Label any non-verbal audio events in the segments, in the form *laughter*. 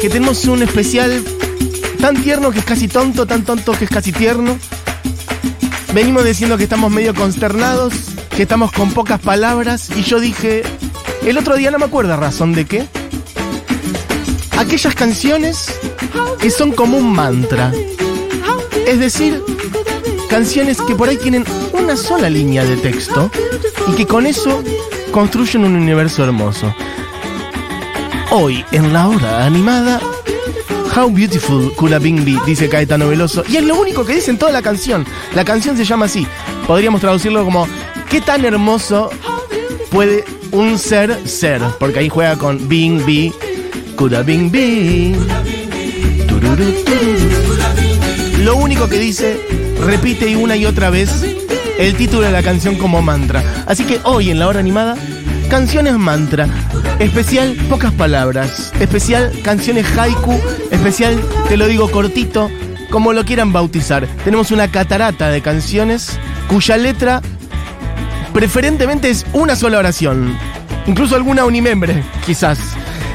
Que tenemos un especial tan tierno que es casi tonto, tan tonto que es casi tierno. Venimos diciendo que estamos medio consternados, que estamos con pocas palabras y yo dije, el otro día no me acuerdo razón de qué, aquellas canciones que son como un mantra. Es decir, canciones que por ahí tienen una sola línea de texto y que con eso construyen un universo hermoso. Hoy, en la hora animada, How Beautiful Kula Bingbi, dice Caetano Veloso. Y es lo único que dice en toda la canción. La canción se llama así. Podríamos traducirlo como ¿Qué tan hermoso puede un ser ser? Porque ahí juega con Bing Bi, Kula Bing Bi. Tururu, tururu. Lo único que dice, repite una y otra vez el título de la canción como mantra. Así que hoy en la hora animada, canciones mantra. Especial pocas palabras. Especial canciones haiku. Especial, te lo digo cortito, como lo quieran bautizar. Tenemos una catarata de canciones cuya letra preferentemente es una sola oración. Incluso alguna unimembre, quizás.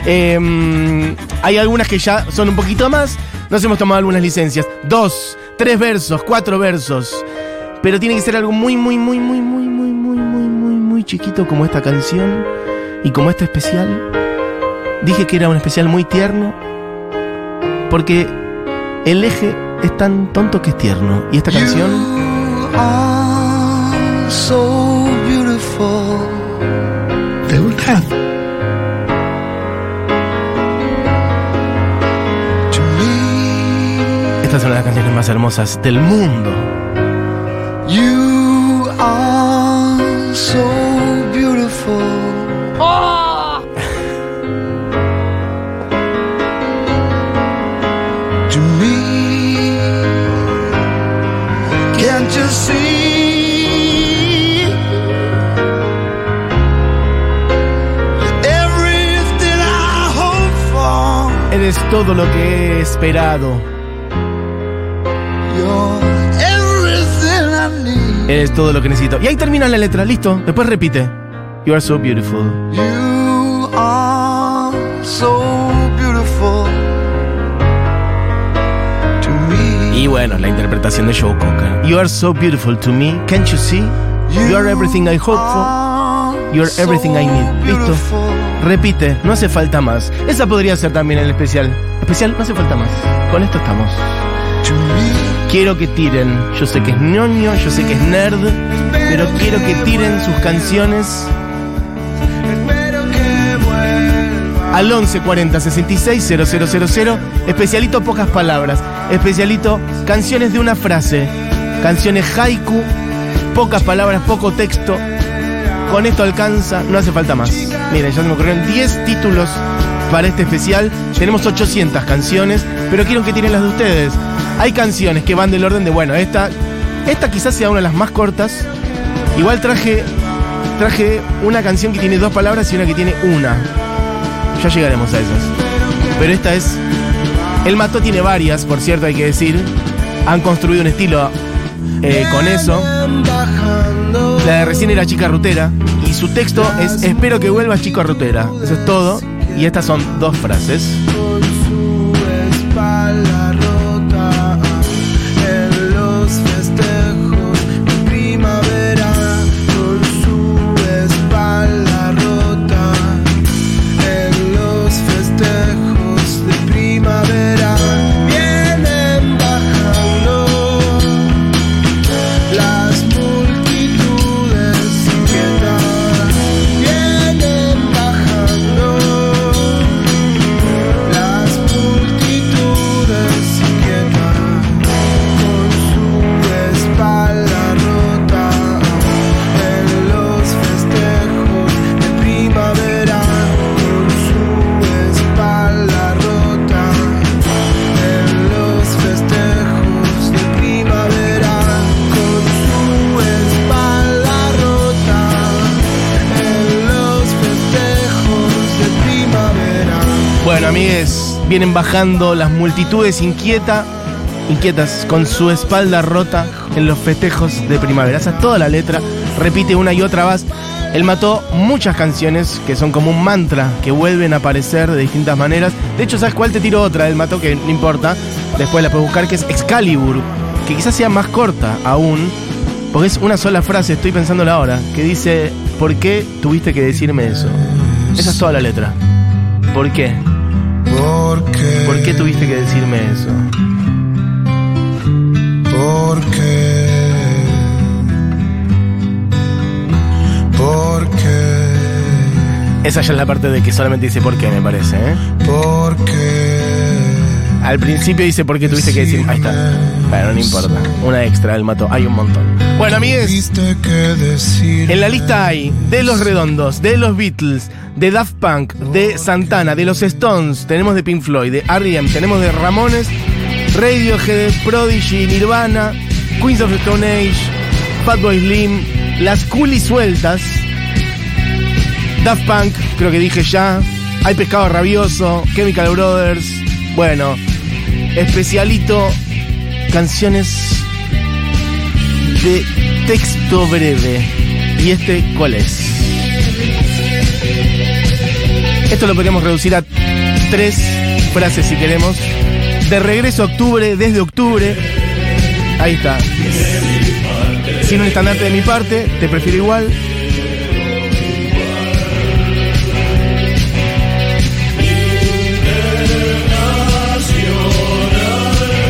Eh, hay algunas que ya son un poquito más. Nos hemos tomado algunas licencias. Dos, tres versos, cuatro versos. Pero tiene que ser algo muy, muy, muy, muy, muy, muy, muy, muy, muy chiquito como esta canción y como este especial. Dije que era un especial muy tierno porque el eje es tan tonto que es tierno. Y esta canción so. ¿Te gusta? To me, esta es una de las canciones más hermosas del mundo. Eres todo lo que he esperado. Eres todo lo que necesito. Y ahí termina la letra, listo. Después repite. You are so beautiful. You are so beautiful to me. Y bueno, la interpretación de Joe Cocker. You are so beautiful to me. Can't you see? You are everything I hope for. You are everything I need. Listo. Repite, no hace falta más. Esa podría ser también el especial. Especial, no hace falta más. Con esto estamos. Quiero que tiren. Yo sé que es ñoño, yo sé que es nerd. Pero quiero que tiren sus canciones al 1140 66 000. Especialito pocas palabras. Especialito canciones de una frase. Canciones haiku. Pocas palabras, poco texto. Con esto alcanza, no hace falta más. Miren, ya se me ocurrieron 10 títulos para este especial. Tenemos 800 canciones, pero quiero que tiren las de ustedes. Hay canciones que van del orden de, bueno, esta, esta quizás sea una de las más cortas. Igual traje, traje una canción que tiene dos palabras y una que tiene una. Ya llegaremos a esas. Pero esta es. El Mató tiene varias, por cierto, hay que decir. Han construido un estilo eh, con eso. La de recién era Chica Rutera. Y su texto es Espero que vuelvas Chico Rutera. Eso es todo. Y estas son dos frases. Vienen bajando las multitudes inquieta, inquietas con su espalda rota en los festejos de primavera. Esa es toda la letra. Repite una y otra vez. Él mató muchas canciones que son como un mantra, que vuelven a aparecer de distintas maneras. De hecho, ¿sabes cuál te tiro otra? Él mató que no importa. Después la puedes buscar, que es Excalibur, que quizás sea más corta aún, porque es una sola frase, estoy pensándola ahora, que dice, ¿por qué tuviste que decirme eso? Esa es toda la letra. ¿Por qué? ¿Por qué tuviste que decirme eso? porque, porque, Esa ya es la parte de que solamente dice por qué, me parece, ¿eh? porque. Al principio dice por qué tuviste que decir. Ahí está. Bueno, no importa. Una extra, él mató. Hay un montón. Bueno, amigues, en la lista hay de los redondos, de los Beatles, de Daft Punk, de Santana, de los Stones, tenemos de Pink Floyd, de R.E.M., tenemos de Ramones, Radiohead, Prodigy, Nirvana, Queens of the Stone Age, Fatboy Slim, las Coolies sueltas, Daft Punk, creo que dije ya, hay Pescado Rabioso, Chemical Brothers, bueno, especialito, canciones texto breve. ¿Y este cuál es? Esto lo podríamos reducir a tres frases si queremos. De regreso a octubre, desde octubre. Ahí está. Sin un estandarte de mi parte, te prefiero igual.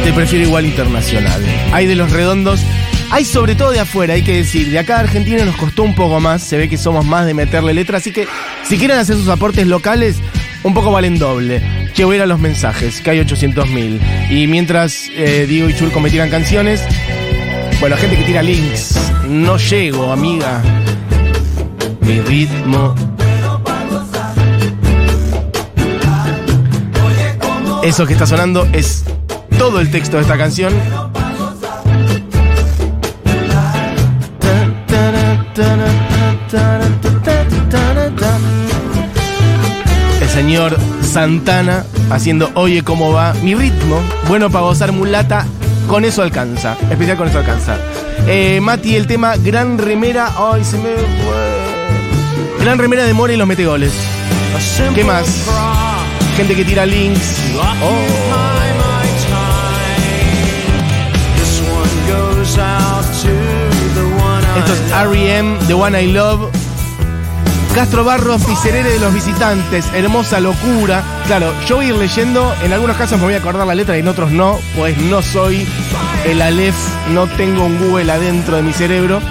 Te prefiero igual internacional. Hay de los redondos. Hay sobre todo de afuera, hay que decir. De acá a Argentina nos costó un poco más. Se ve que somos más de meterle letra. Así que si quieren hacer sus aportes locales, un poco valen doble. Que voy los mensajes, que hay 800.000. Y mientras eh, Diego y Churco me tiran canciones, bueno, gente que tira links. No llego, amiga. Mi ritmo. Eso que está sonando es todo el texto de esta canción. El señor Santana haciendo Oye cómo va mi ritmo. Bueno para gozar mulata, con eso alcanza. Especial con eso alcanza. Eh, Mati, el tema Gran Remera. Ay, se me fue. Gran Remera de More y los metegoles. ¿Qué más? Gente que tira links. Oh. Esto es R.E.M. The One I Love. Castro Barros, Picerere de los visitantes, hermosa locura. Claro, yo voy a ir leyendo, en algunos casos me voy a acordar la letra y en otros no, pues no soy el Aleph, no tengo un Google adentro de mi cerebro.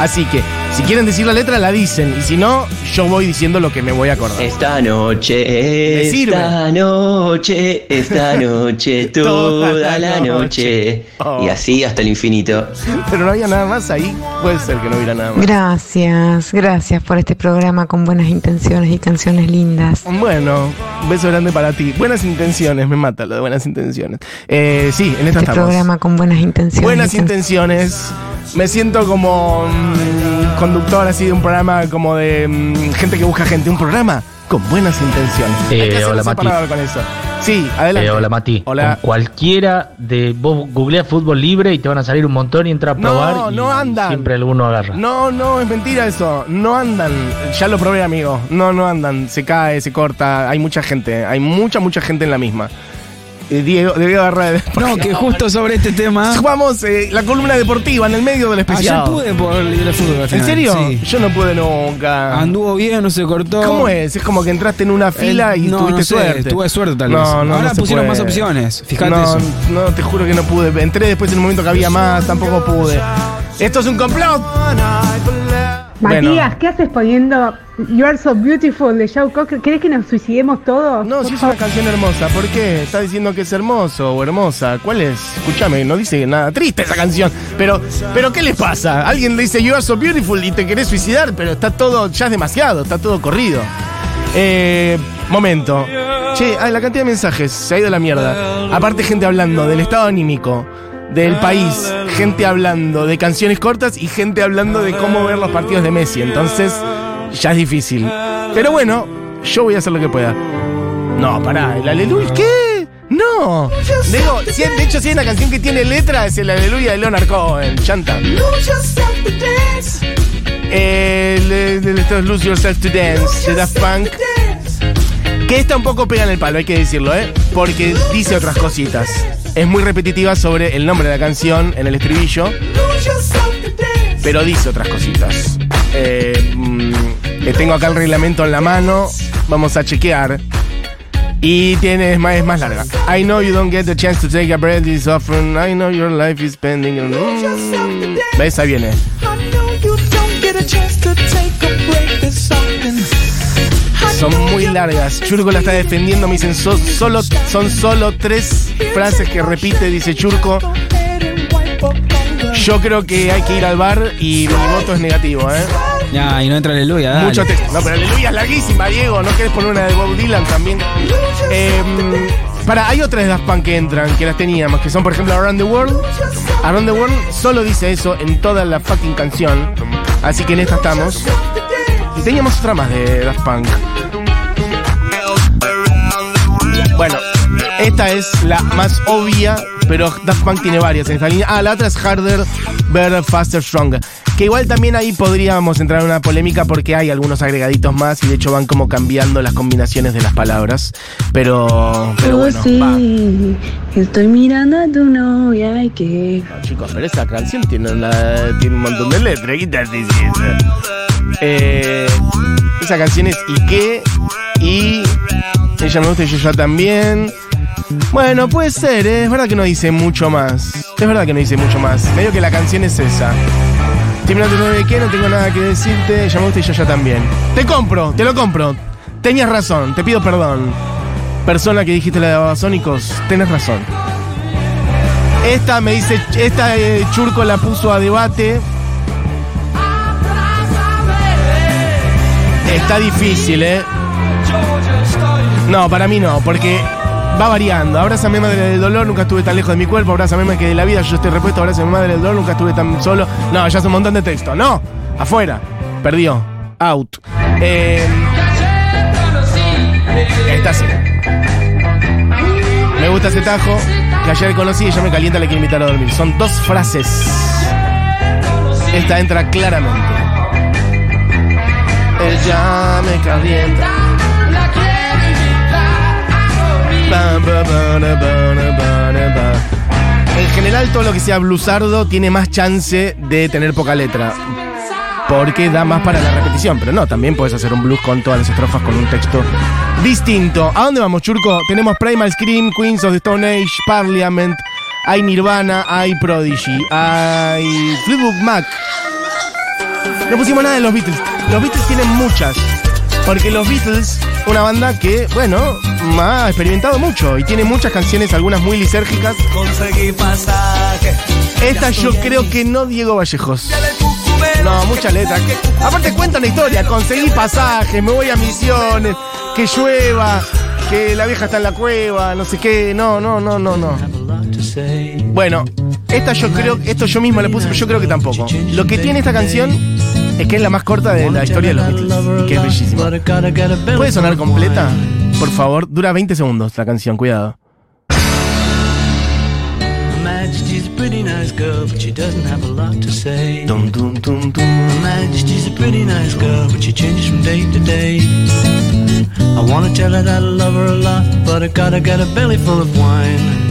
Así que, si quieren decir la letra, la dicen, y si no, yo voy diciendo lo que me voy a acordar. Esta noche, esta noche, esta *laughs* noche, Toda toda la noche. noche. Oh. Y así hasta el infinito. Pero no había nada más ahí, puede ser que no hubiera nada más. Gracias, gracias por este programa con buenas intenciones y canciones lindas. Bueno, un beso grande para ti. Buenas intenciones, me mata lo de buenas intenciones. Eh, sí, en esta Este estamos. programa con buenas intenciones. Buenas y intenciones. Me siento como mm, conductor así de un programa como de mm, gente que busca gente. Un programa con buenas intenciones. Eh, Hay que hacer hola, Mati. con eso. Sí, adelante. Eh, hola Mati, Hola. con cualquiera de vos googleas fútbol libre y te van a salir un montón y entra a No, probar y no andan. siempre alguno agarra. No, no, es mentira eso. No andan. Ya lo probé, amigo. No, no andan. Se cae, se corta. Hay mucha gente. Hay mucha, mucha gente en la misma. Eh, Diego, Diego agarrar de No, que justo sobre este tema. Jugamos eh, la columna deportiva en el medio del especial. Ayer pude por el libre fútbol al ¿En serio? Sí. Yo no pude nunca. Anduvo bien, no se cortó. ¿Cómo es? Es como que entraste en una fila El- y no, tuviste no sé, suerte. Tuve suerte tal vez. no, Ahora no pusieron puede. más opciones. Fíjate no, eso. no, te juro que no pude. Entré después en un momento que había más, tampoco pude. Esto es un complot. Bueno. Matías, ¿qué haces poniendo You Are So Beautiful de Joe Cocker? ¿Querés que nos suicidemos todos? No, si es una canción hermosa. ¿Por qué? Está diciendo que es hermoso o hermosa. ¿Cuál es? Escúchame, no dice nada triste esa canción. Pero, pero ¿qué les pasa? Alguien le dice You are so beautiful y te querés suicidar, pero está todo, ya es demasiado, está todo corrido. Eh, momento. Che, ay, la cantidad de mensajes se ha ido a la mierda. Aparte, gente hablando del estado anímico, del país, gente hablando de canciones cortas y gente hablando de cómo ver los partidos de Messi. Entonces, ya es difícil. Pero bueno, yo voy a hacer lo que pueda. No, pará, el aleluya. ¿Qué? No. Digo, de hecho, si hay una canción que tiene letra, es el aleluya de Leonard Cohen. Chanta. El, el- esto es Lose Yourself to Dance de Daft Punk. Que esta un poco pega en el palo, hay que decirlo, ¿eh? Porque dice otras cositas. Es muy repetitiva sobre el nombre de la canción en el estribillo, pero dice otras cositas. Eh, mm, tengo acá el reglamento en la mano, vamos a chequear. Y tiene, es más, es más larga. I know you don't get the chance to take a breath this often. I know your life is pending. Mm. ¿Ves? Ahí viene. Son muy largas. Churco la está defendiendo. Me dicen, "So- solo, son solo tres frases que repite, dice Churco. Yo creo que hay que ir al bar y mi voto es negativo, ¿eh? Ya, y no entra aleluya, dale. Mucho texto. No, pero aleluya es larguísima, Diego. ¿No querés poner una de Bob Dylan también? Eh, para, hay otras de Daft Punk que entran, que las teníamos, que son, por ejemplo, Around the World. Around the World solo dice eso en toda la fucking canción. Así que en esta estamos. Y teníamos otra más de Daft Punk. Bueno, esta es la más obvia, pero Daft Punk tiene varias en esta línea. Ah, la otra es Harder, Better, Faster, Stronger. Que igual también ahí podríamos entrar en una polémica porque hay algunos agregaditos más y de hecho van como cambiando las combinaciones de las palabras. Pero, pero Oh, bueno, sí, va. estoy mirando a tu novia y que... No, chicos, pero esa canción tiene, una- tiene un montón de letras. ¿Qué dice eso? Eh, esa canción es ¿Y qué? Y ella me gusta y yo ya también. Bueno, puede ser, ¿eh? es verdad que no dice mucho más. Es verdad que no dice mucho más. Medio que la canción es esa. Novia y qué, no tengo nada que decirte. Ella me gusta y yo ya también. Te compro, te lo compro. Tenías razón, te pido perdón. Persona que dijiste la de Babasónicos, tenés razón. Esta me dice, esta eh, Churco la puso a debate. Está difícil, ¿eh? No, para mí no, porque va variando. Abrázame madre del dolor, nunca estuve tan lejos de mi cuerpo. Abrázame más que de la vida, yo estoy repuesto. Abrázame madre del dolor, nunca estuve tan solo. No, ya es un montón de texto. No, afuera. Perdió. Out. Eh, esta sí. Me gusta ese tajo que ayer conocí y ya me calienta, le quiero invitar a dormir. Son dos frases. Esta entra claramente. Ella me calienta. Ba, na, ba, na, ba. En general, todo lo que sea blusardo tiene más chance de tener poca letra. Porque da más para la repetición. Pero no, también puedes hacer un blues con todas las estrofas con un texto distinto. ¿A dónde vamos, Churco? Tenemos Primal Scream, Queens of the Stone Age, Parliament, hay Nirvana, hay Prodigy, hay Fleetwood Mac. No pusimos nada de los Beatles. Los Beatles tienen muchas. Porque los Beatles, una banda que, bueno, ha experimentado mucho y tiene muchas canciones, algunas muy lisérgicas. Esta yo creo que no Diego Vallejos. No, mucha letra. Que- aparte cuenta una historia. Conseguí pasajes, me voy a misiones, que llueva, que la vieja está en la cueva, no sé qué. No, no, no, no, no. Bueno, esta yo creo, esto yo mismo le puse, pero yo creo que tampoco. Lo que tiene esta canción es que es la más corta de la historia de los Beatles que es bellísima. ¿Puede sonar completa? Por favor, dura 20 segundos la canción, cuidado. I wanna tell her that I love her a lot, but I gotta get a belly full of wine.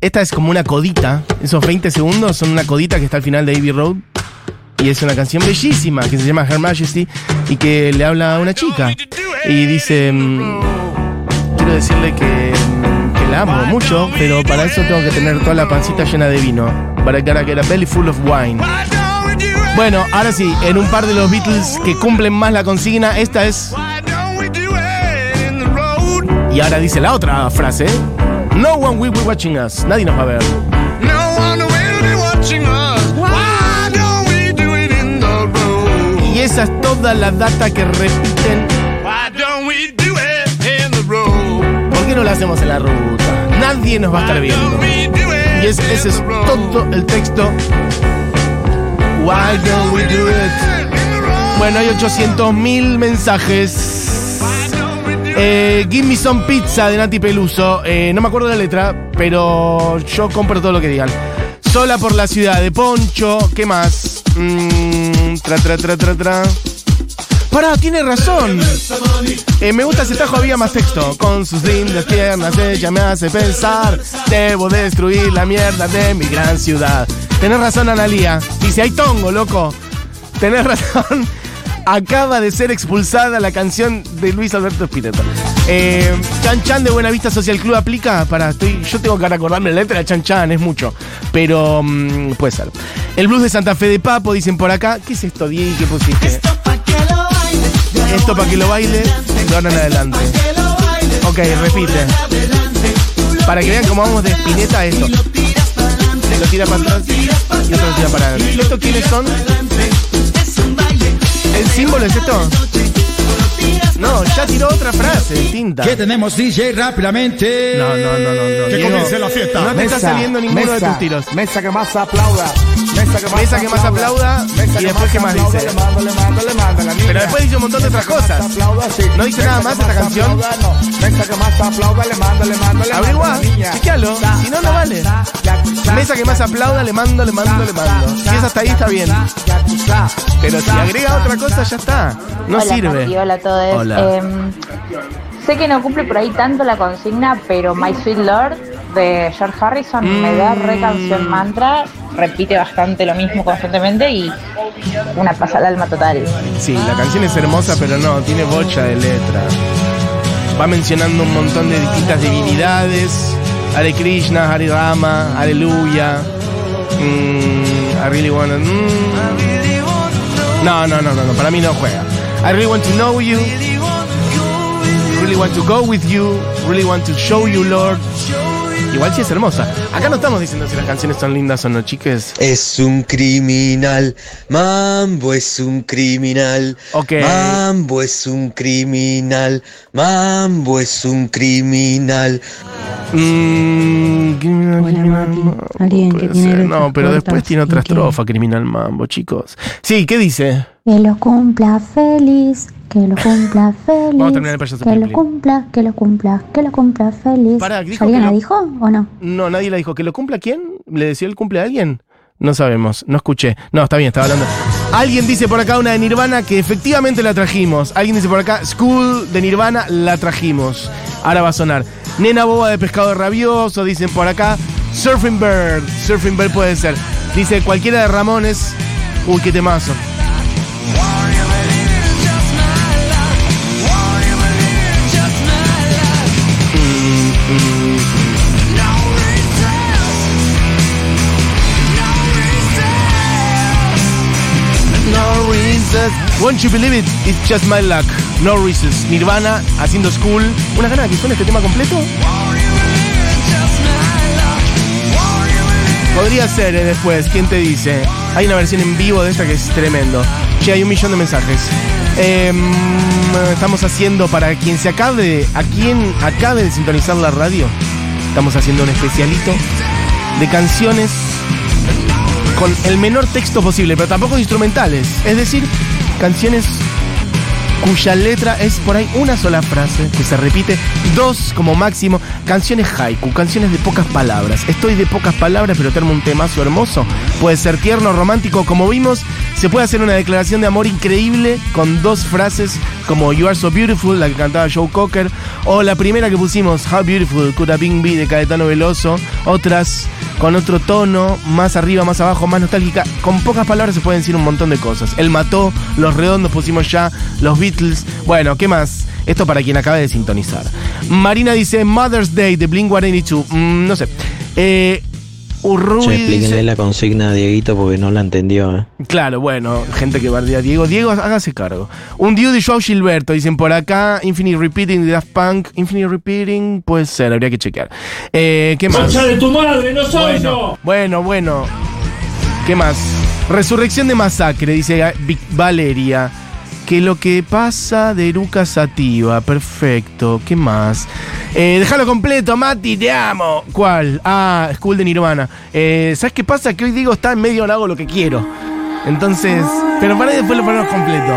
Esta es como una codita. Esos 20 segundos son una codita que está al final de Abbey Road. Y es una canción bellísima que se llama Her Majesty y que le habla a una chica. Y dice, mm, quiero decirle que, la amo mucho, pero para eso tengo que tener toda la pancita llena de vino. Para que get a belly full of wine. Bueno, ahora sí, en un par de los Beatles que cumplen más la consigna, esta es... Y ahora dice la otra frase. No one will be watching us. Nadie nos va a ver. Y esa es toda la data que repiten. ¿Por qué no la hacemos en la ruta? Nadie nos va a estar viendo. Y es- ese es todo el texto. Why don't we do it? Bueno, hay 800.000 mensajes. Eh, Give me some pizza de Nati Peluso. Eh, no me acuerdo la letra. pero yo compro todo lo que digan. Sola por la ciudad de Poncho, ¿qué más? Mm, tra, tra, tra, tra, tra. Pará, tiene razón. Eh, me gusta ese tajo, había más texto. Con sus lindas piernas, ella me hace pensar. Debo destruir la mierda de mi gran ciudad. Tenés razón, Analía. Dice, hay tongo, loco. Tenés razón. *laughs* Acaba de ser expulsada la canción de Luis Alberto Spinetta. Eh, Chan Chan de Buenavista Social Club aplica para. Estoy, yo tengo que recordarme la letra de Chan Chan, es mucho. Pero mm, puede ser. El blues de Santa Fe de Papo, dicen por acá. ¿Qué es esto, Diego? ¿Qué pusiste? Esto para que lo baile de ahora en adelante. Ok, repite. Para que vean cómo vamos de Spinetta a esto. Lo tira para atrás y otro lo tira para adelante. ¿Y estos quiénes son? ¿El símbolo es esto? No, ya tiró otra frase distinta. ¿Qué tenemos, DJ, rápidamente? No, no, no, no. no. Que comience la fiesta. No te está saliendo ninguno de tus tiros. Mesa que más aplauda. Mesa que más, Mesa que más aplauda y después qué más dice. Le mando, le mando, le mando a la niña. Pero después dice un montón de otras cosas. Aplauda, sí. No dice Mesa nada que más esta canción. aplauda, no. Mesa que más aplauda, le mando, le mando, le mando a Averigua, chequealo. Si no, no vale. Mesa que más aplauda, le mando, le mando, le mando. Si es hasta ahí, está bien. Pero si agrega otra cosa, ya está. No hola, sirve. Mati, hola a todos. Hola. Em, sé que no cumple por ahí tanto la consigna, pero My Sweet Lord de George Harrison me da re canción mantra, repite bastante lo mismo constantemente y una pasada al alma total. Sí, la canción es hermosa, pero no, tiene bocha de letra. Va mencionando un montón de distintas divinidades. Hare Krishna, Hare Rama, Aleluya. Mm, I really wanna. mm. No, no, no, no, no, para mí no juega. I really want to know you. Really want to go with you. Really want to show you, Lord. Igual sí es hermosa. Acá no estamos diciendo si las canciones son lindas o no, chiques. Es un criminal, Mambo es un criminal. Ok. Mambo es un criminal, Mambo es un criminal. Mm, criminal, criminal, Alguien que puede tiene ser. letras No, pero después tiene otra estrofa, Criminal Mambo, chicos. Sí, ¿qué dice? Que lo cumpla feliz, que lo cumpla feliz. *laughs* Vamos a terminar el payaso Que lo cumpla, que lo cumpla, que lo cumpla feliz. Pará, dijo ¿Alguien la lo- dijo o no? No, nadie la dijo. ¿Que lo cumpla quién? ¿Le decía el cumple a alguien? No sabemos, no escuché. No, está bien, estaba hablando. Alguien dice por acá una de Nirvana que efectivamente la trajimos. Alguien dice por acá, School de Nirvana la trajimos. Ahora va a sonar. Nena boba de pescado rabioso, dicen por acá. Surfing Bird, Surfing Bird puede ser. Dice cualquiera de Ramones. Uy, qué temazo. Won't you believe it? It's just my luck. No reasons. Nirvana haciendo school. Una gana que suene este tema completo. Podría ser eh, después, ¿quién te dice? Hay una versión en vivo de esta que es tremendo. Che, hay un millón de mensajes. Em, estamos haciendo para quien se acabe, a quien acabe de sintonizar la radio, estamos haciendo un especialito de canciones con el menor texto posible, pero tampoco instrumentales. Es decir, canciones cuya letra es por ahí una sola frase que se repite, dos como máximo, canciones haiku, canciones de pocas palabras. Estoy de pocas palabras, pero tengo un temazo hermoso. Puede ser tierno, romántico, como vimos, se puede hacer una declaración de amor increíble con dos frases como You Are So Beautiful, la que cantaba Joe Cocker, o la primera que pusimos, How Beautiful Could Have Been Be de Caetano Veloso, otras con otro tono, más arriba, más abajo, más nostálgica. Con pocas palabras se pueden decir un montón de cosas. Él mató, los redondos pusimos ya, los Beatles. Bueno, ¿qué más? Esto para quien acabe de sintonizar. Marina dice Mother's Day de Blink 182. Mm, no sé. Eh, Urruy Che, dice- explíquenle la consigna a Dieguito porque no la entendió, ¿eh? Claro, bueno, gente que bardea a Diego. Diego, hágase cargo. Un dude de Joao Gilberto, dicen por acá. Infinite Repeating de Daft Punk. Infinite Repeating, puede ser, habría que chequear. Eh, ¿Qué más? ¡Concha de tu madre, no soy bueno, yo! Bueno, bueno. ¿Qué más? Resurrección de Masacre, dice Valeria. Que lo que pasa de Eruca Sativa. Perfecto. ¿Qué más? Eh, déjalo completo, Mati, te amo. ¿Cuál? Ah, School de Nirvana. Eh, ¿Sabes qué pasa? Que hoy digo está en medio, hago lo que quiero. Entonces. Pero para ahí después lo ponemos completo.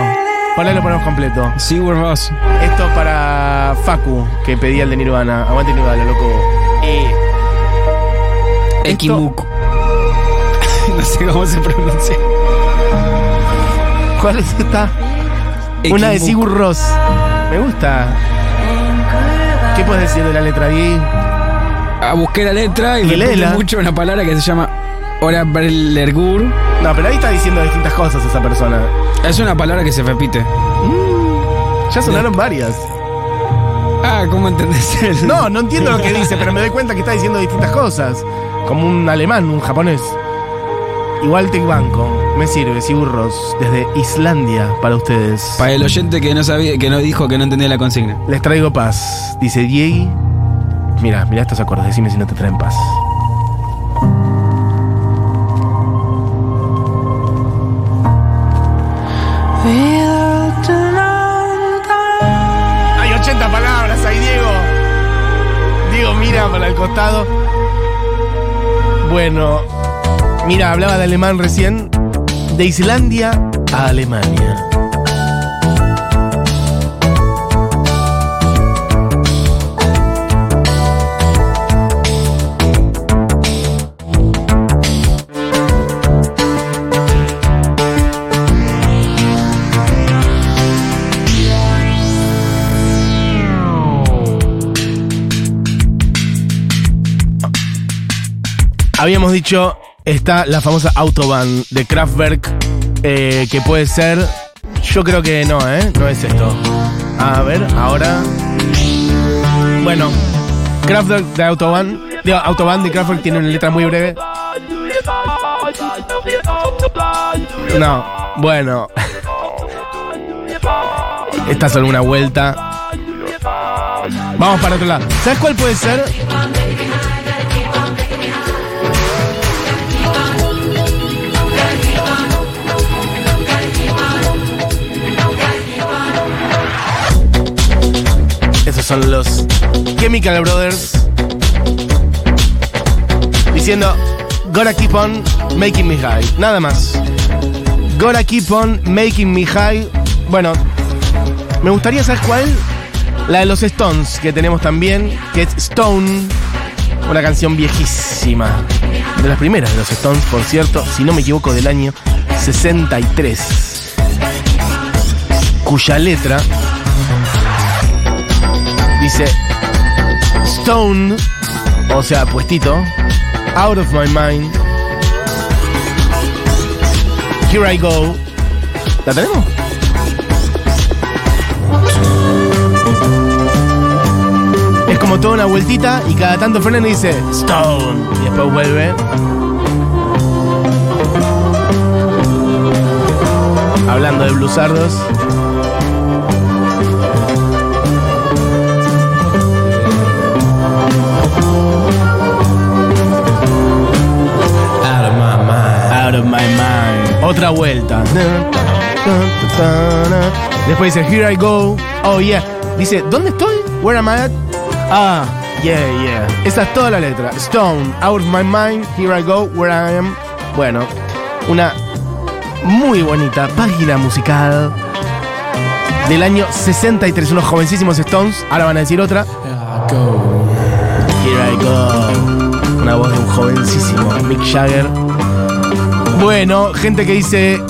Para ahí lo ponemos completo. Sí, Boss. Esto para Facu, que pedía el de Nirvana. Aguante Nirvana, loco. Eh, Ekimuku. *laughs* no sé cómo se pronuncia. ¿Cuál es esta? Una de. Sigur Ross. Me gusta. ¿Qué puedes decir de la letra Diego? Ah, busqué la letra y, Y me mucho una palabra que se llama Orabrlergur. No, pero ahí está diciendo distintas cosas esa persona. Es una palabra que se repite. Ya sonaron varias. Ah, ¿cómo entendés el- No, no entiendo lo que dice, pero me doy cuenta que está diciendo distintas cosas. Como un alemán, un japonés. Igual te banco. Me sirve, Sigurros, desde Islandia para ustedes. Para el oyente que no sabía, que no dijo que no entendía la consigna. Les traigo paz. Dice Diego. Mira, mira estos acordes, decime si no te traen paz. Hay 80 palabras ahí, Diego. Diego, mira para el costado. Bueno, mira, hablaba de alemán recién. De Islandia a Alemania. Habíamos dicho, está la famosa Autobahn de Kraftwerk, eh, que puede ser. Yo creo que no, ¿eh? No es esto. A ver, ahora. Bueno, Kraftwerk de Autobahn. De Autobahn de Kraftwerk tiene una letra muy breve. No, bueno. Esta es solo una vuelta. Vamos para otro lado. ¿Sabes cuál puede ser? Son los Chemical Brothers diciendo Gotta keep on making me high. Nada más. Gotta keep on making me high. Bueno, me gustaría saber cuál. La de los Stones, que tenemos también, que es Stone. Una canción viejísima. De las primeras de los Stones, por cierto, si no me equivoco, del año 63. Cuya letra dice Stone, o sea, puestito, out of my mind. Here I go. ¿La tenemos? Es como toda una vueltita y cada tanto frena y dice Stone. Y después vuelve. Hablando de blusardos. Otra vuelta. Después dice, Here I go. Oh, yeah. Dice, ¿dónde estoy? Where am I at? Ah, yeah, yeah. Esa es toda la letra. Stone, out of my mind. Here I go. Where I am. Bueno, una muy bonita página musical del año 63. Unos jovencísimos Stones. Ahora van a decir otra. Here I go. Una voz de un jovencísimo Mick Jagger. Bueno, gente que dice.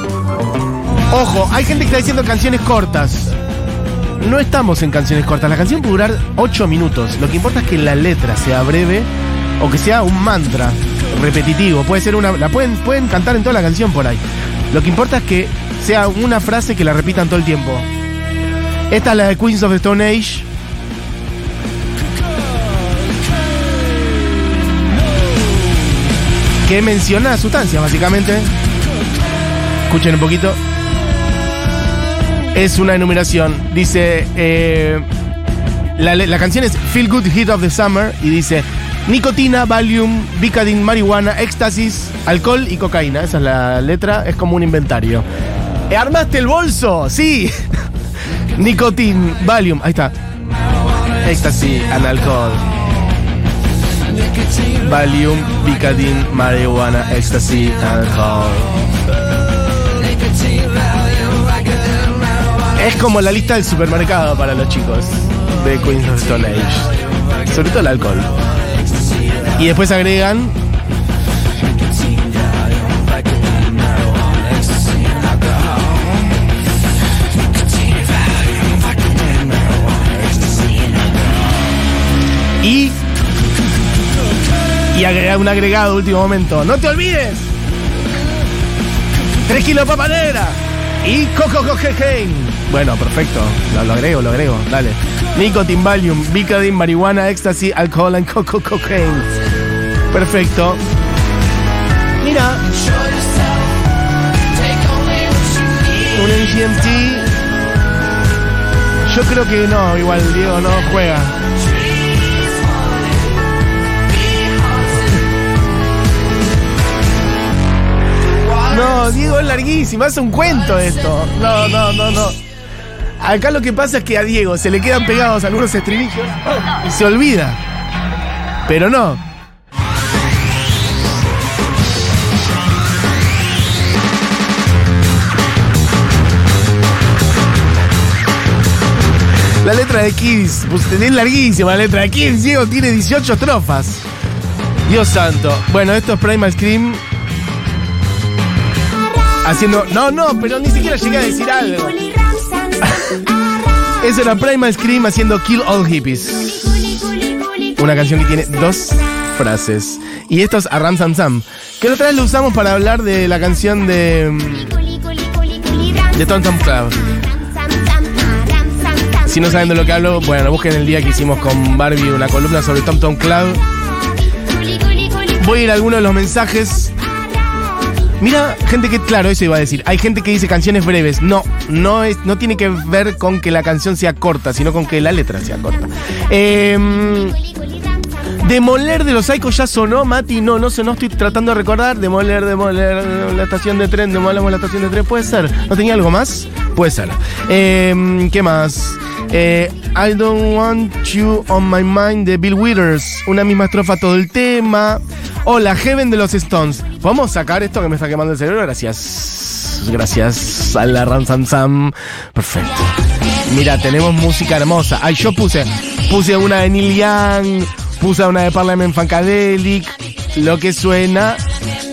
Ojo, hay gente que está diciendo canciones cortas. No estamos en canciones cortas. La canción puede durar 8 minutos. Lo que importa es que la letra sea breve o que sea un mantra repetitivo. Puede ser una. La pueden, pueden cantar en toda la canción por ahí. Lo que importa es que sea una frase que la repitan todo el tiempo. Esta es la de Queens of the Stone Age. Que menciona sustancias, básicamente. Escuchen un poquito. Es una enumeración. Dice. eh, la, la canción es Feel Good Hit of the Summer y dice nicotina, Valium, Vicodin, marihuana, éxtasis, alcohol y cocaína. Esa es la letra, es como un inventario. Eh, ¿Armaste el bolso? Sí. *laughs* Nicotin, Valium, ahí está. Éxtasis and alcohol. Valium, Vicodin, marihuana, éxtasis, alcohol. Es como la lista del supermercado para los chicos de Queens Stone Age. Sobre todo el alcohol. Y después agregan Y agregar un agregado último momento. ¡No te olvides! 3 kilos de papa negra. Y Coco Cojejein. Bueno, perfecto. Lo, agrego, lo agrego. Dale. Nicotin Valium, Vicodin, marihuana, ecstasy, alcohol and Coco Cocaine. Perfecto. Mira. Un MGMT. Yo creo que no, igual Diego no juega. No, Diego es larguísimo, es un cuento esto. No, no, no, no. Acá lo que pasa es que a Diego se le quedan pegados algunos estribillos y se olvida. Pero no. La letra de Kids, pues, es larguísima la letra de Kids, Diego tiene 18 estrofas. Dios santo. Bueno, esto es Primal Scream haciendo. No, no, pero ni siquiera llegué a decir algo. *laughs* Eso era Primal Scream haciendo Kill All Hippies. Una canción que tiene dos frases. Y esto es a Ram Sam Sam. Que otra vez lo usamos para hablar de la canción de. de Tom Tom Cloud. Si no saben de lo que hablo, bueno, busquen el día que hicimos con Barbie una columna sobre Tom Tom Cloud. Voy a ir a algunos de los mensajes Mira, gente que, claro, eso iba a decir. Hay gente que dice canciones breves. No, no, es, no tiene que ver con que la canción sea corta, sino con que la letra sea corta. Eh, Demoler de los Psychos ya sonó, Mati. No, no sonó, estoy tratando de recordar. Demoler, demoler, la estación de tren, demolamos la estación de tren. Puede ser. ¿No tenía algo más? Puede ser. Em, ¿Qué más? Eh, I don't want you on my mind de Bill Withers. Una misma estrofa todo el tema. Hola, Heaven de los Stones. ¿Podemos sacar esto que me está quemando el cerebro? Gracias. Gracias a la Ram Sam Sam. Perfecto. Mira, tenemos música hermosa. Ay, yo puse, puse una de Neil Young Pusa una de Parliament Funkadelic. Lo que suena.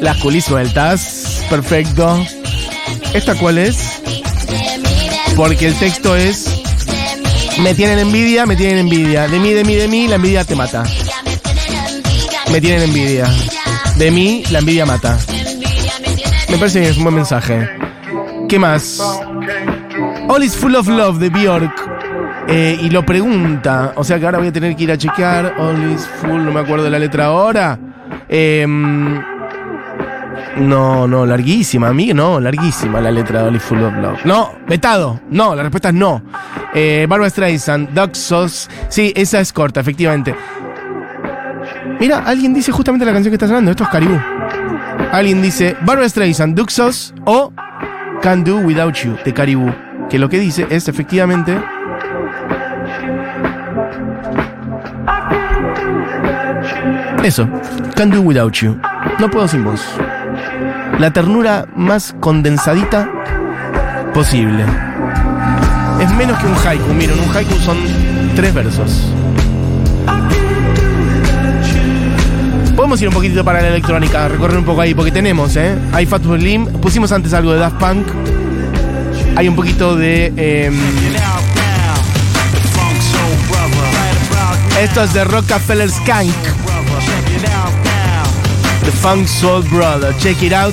Las culis sueltas. Perfecto. ¿Esta cuál es? Porque el texto es. Me tienen envidia, me tienen envidia. De mí, de mí, de mí, la envidia te mata. Me tienen envidia. De mí, la envidia mata. Me parece que es un buen mensaje. ¿Qué más? All is full of love de Bjork. Eh, y lo pregunta, o sea que ahora voy a tener que ir a chequear. All is full, no me acuerdo de la letra ahora. Eh, no, no, larguísima, a mí no, larguísima la letra de All is full of love. No, vetado, no, la respuesta es no. Eh, Barbara Streisand, Doxos, sí, esa es corta, efectivamente. Mira, alguien dice justamente la canción que está sonando, esto es Caribú. Alguien dice Barbara Streisand, Duxos o Can Do Without You de Caribú. Que lo que dice es efectivamente Eso, Can't Do Without You. No puedo sin vos. La ternura más condensadita posible. Es menos que un haiku. Miren, un haiku son tres versos. Podemos ir un poquitito para la electrónica, recorrer un poco ahí, porque tenemos, ¿eh? Hay Fatboy Slim, pusimos antes algo de Daft Punk. Hay un poquito de. Eh, esto es de Rockefeller Skank. The Funk Soul Brother. Check it out.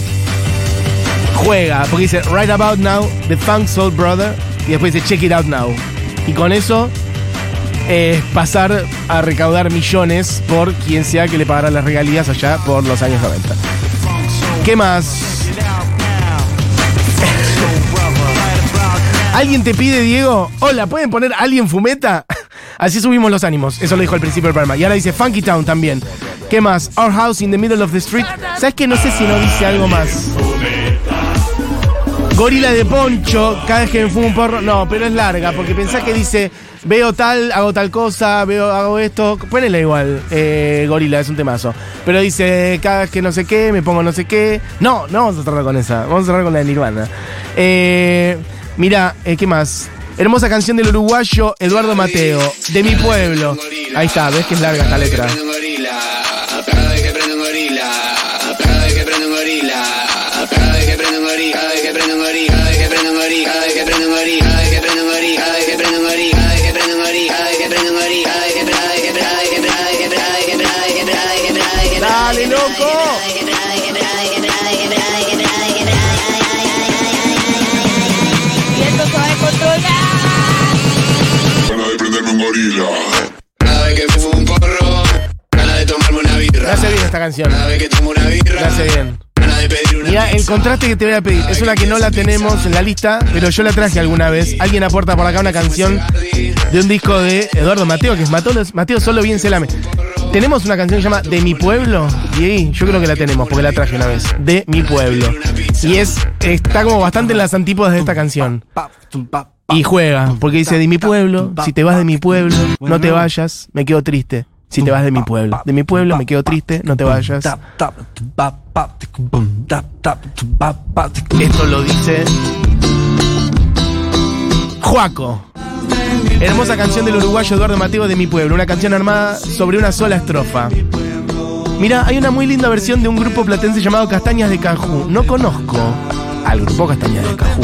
Juega, porque dice Right About Now, The Funk Soul Brother. Y después dice Check It Out Now. Y con eso eh, pasar a recaudar millones por quien sea que le pagará las regalías allá por los años 90. ¿Qué más? *laughs* ¿Alguien te pide, Diego? Hola, ¿pueden poner alguien fumeta? *laughs* Así subimos los ánimos. Eso lo dijo al principio del programa. Y ahora dice Funky Town también. ¿Qué más? Our house in the middle of the street. ¿Sabes que No sé si no dice algo más. Gorila de poncho, cada vez que me fumo un porro. No, pero es larga, porque pensás que dice, veo tal, hago tal cosa, veo, hago esto. Ponele igual, eh, gorila, es un temazo. Pero dice, cada vez que no sé qué, me pongo no sé qué. No, no vamos a cerrar con esa, vamos a cerrar con la de Nirvana. Eh, Mira, eh, ¿qué más? Hermosa canción del uruguayo Eduardo Mateo, de mi pueblo. Ahí está, ves que es larga esta letra. Dale, loco. Gorila. Cada vez que fumo un porro, ganas de tomarme una Me birra. hace bien esta canción. Cada vez que tomo una birra, Me hace bien. Mira, el contraste que te voy a pedir es una que no la tenemos en la lista, pero yo la traje alguna vez. Alguien aporta por acá una canción de un disco de Eduardo Mateo, que es Mateo, Mateo Solo Bien Selame. Tenemos una canción que se llama De mi pueblo, y ahí yo creo que la tenemos, porque la traje una vez. De mi pueblo. Y es, está como bastante en las antípodas de esta canción. Y juega, porque dice de mi pueblo, si te vas de mi pueblo, no te vayas, me quedo triste. Si te vas de mi pueblo. De mi pueblo, me quedo triste, no te vayas. Esto lo dice Juaco. Hermosa canción del uruguayo Eduardo Mateo de mi pueblo, una canción armada sobre una sola estrofa. Mira, hay una muy linda versión de un grupo platense llamado Castañas de Cajú. No conozco al grupo Castañas de Cajú.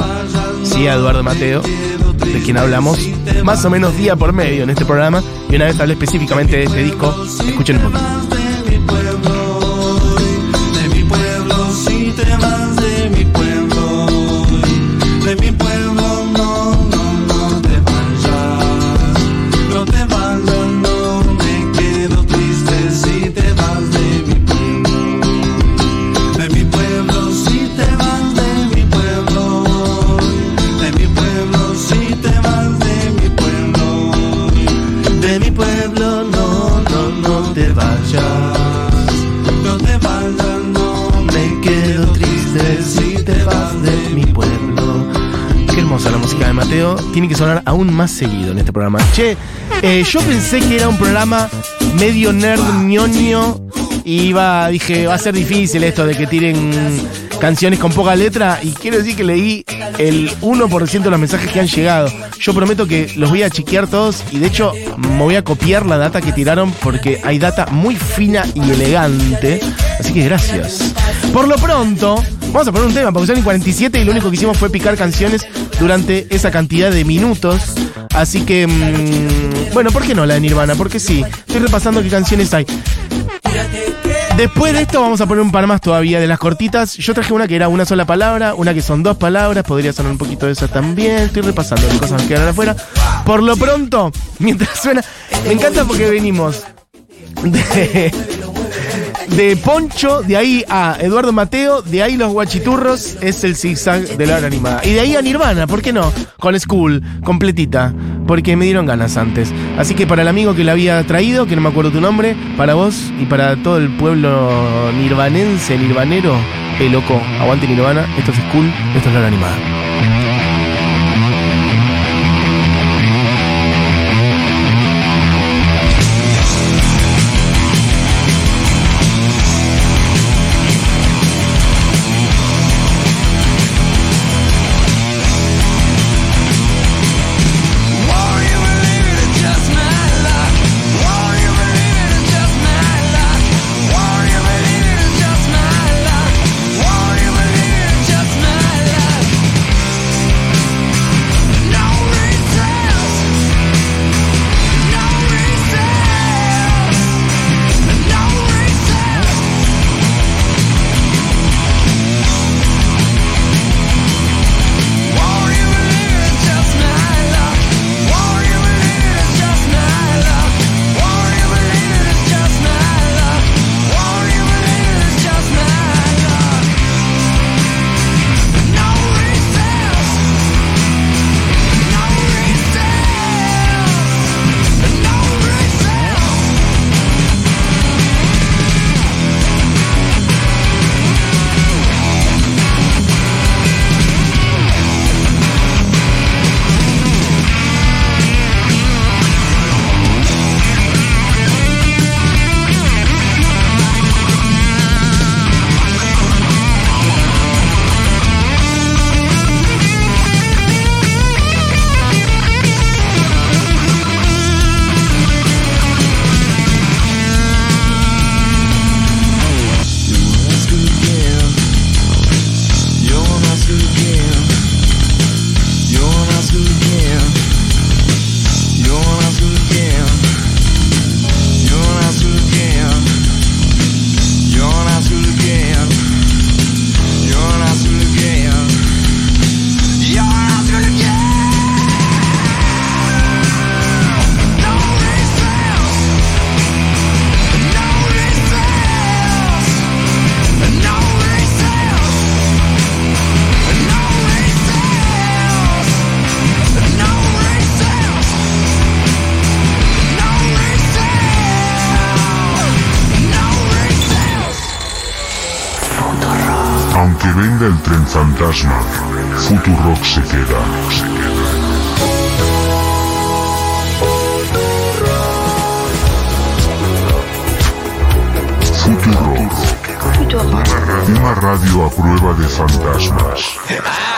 Sí, a Eduardo Mateo, de quien hablamos más o menos día por medio en este programa. Y una vez hablé específicamente de este disco. Escuchen un poquito. Sonar aún más seguido en este programa. Che, eh, yo pensé que era un programa medio nerd ñoño. Y iba, dije, va a ser difícil esto de que tiren canciones con poca letra. Y quiero decir que leí el 1% de los mensajes que han llegado. Yo prometo que los voy a chequear todos. Y de hecho, me voy a copiar la data que tiraron porque hay data muy fina y elegante. Así que gracias. Por lo pronto, vamos a poner un tema, porque son en 47 y lo único que hicimos fue picar canciones durante esa cantidad de minutos. Así que, mm, bueno, ¿por qué no la de Nirvana? Porque sí, estoy repasando qué canciones hay. Después de esto vamos a poner un par más todavía de las cortitas. Yo traje una que era una sola palabra, una que son dos palabras, podría sonar un poquito de esa también. Estoy repasando las cosas que quedaron afuera. Por lo pronto, *laughs* mientras suena, me encanta porque venimos de, de Poncho, de ahí a Eduardo Mateo, de ahí los guachiturros, es el zigzag de la hora animada. Y de ahí a Nirvana, ¿por qué no? Con School, completita, porque me dieron ganas antes. Así que para el amigo que la había traído, que no me acuerdo tu nombre, para vos y para todo el pueblo nirvanense, nirvanero, eh, loco, aguante Nirvana, esto es School, esto es la hora animada. Fantasma, Futurock se queda. Futurock, una radio a prueba de fantasmas.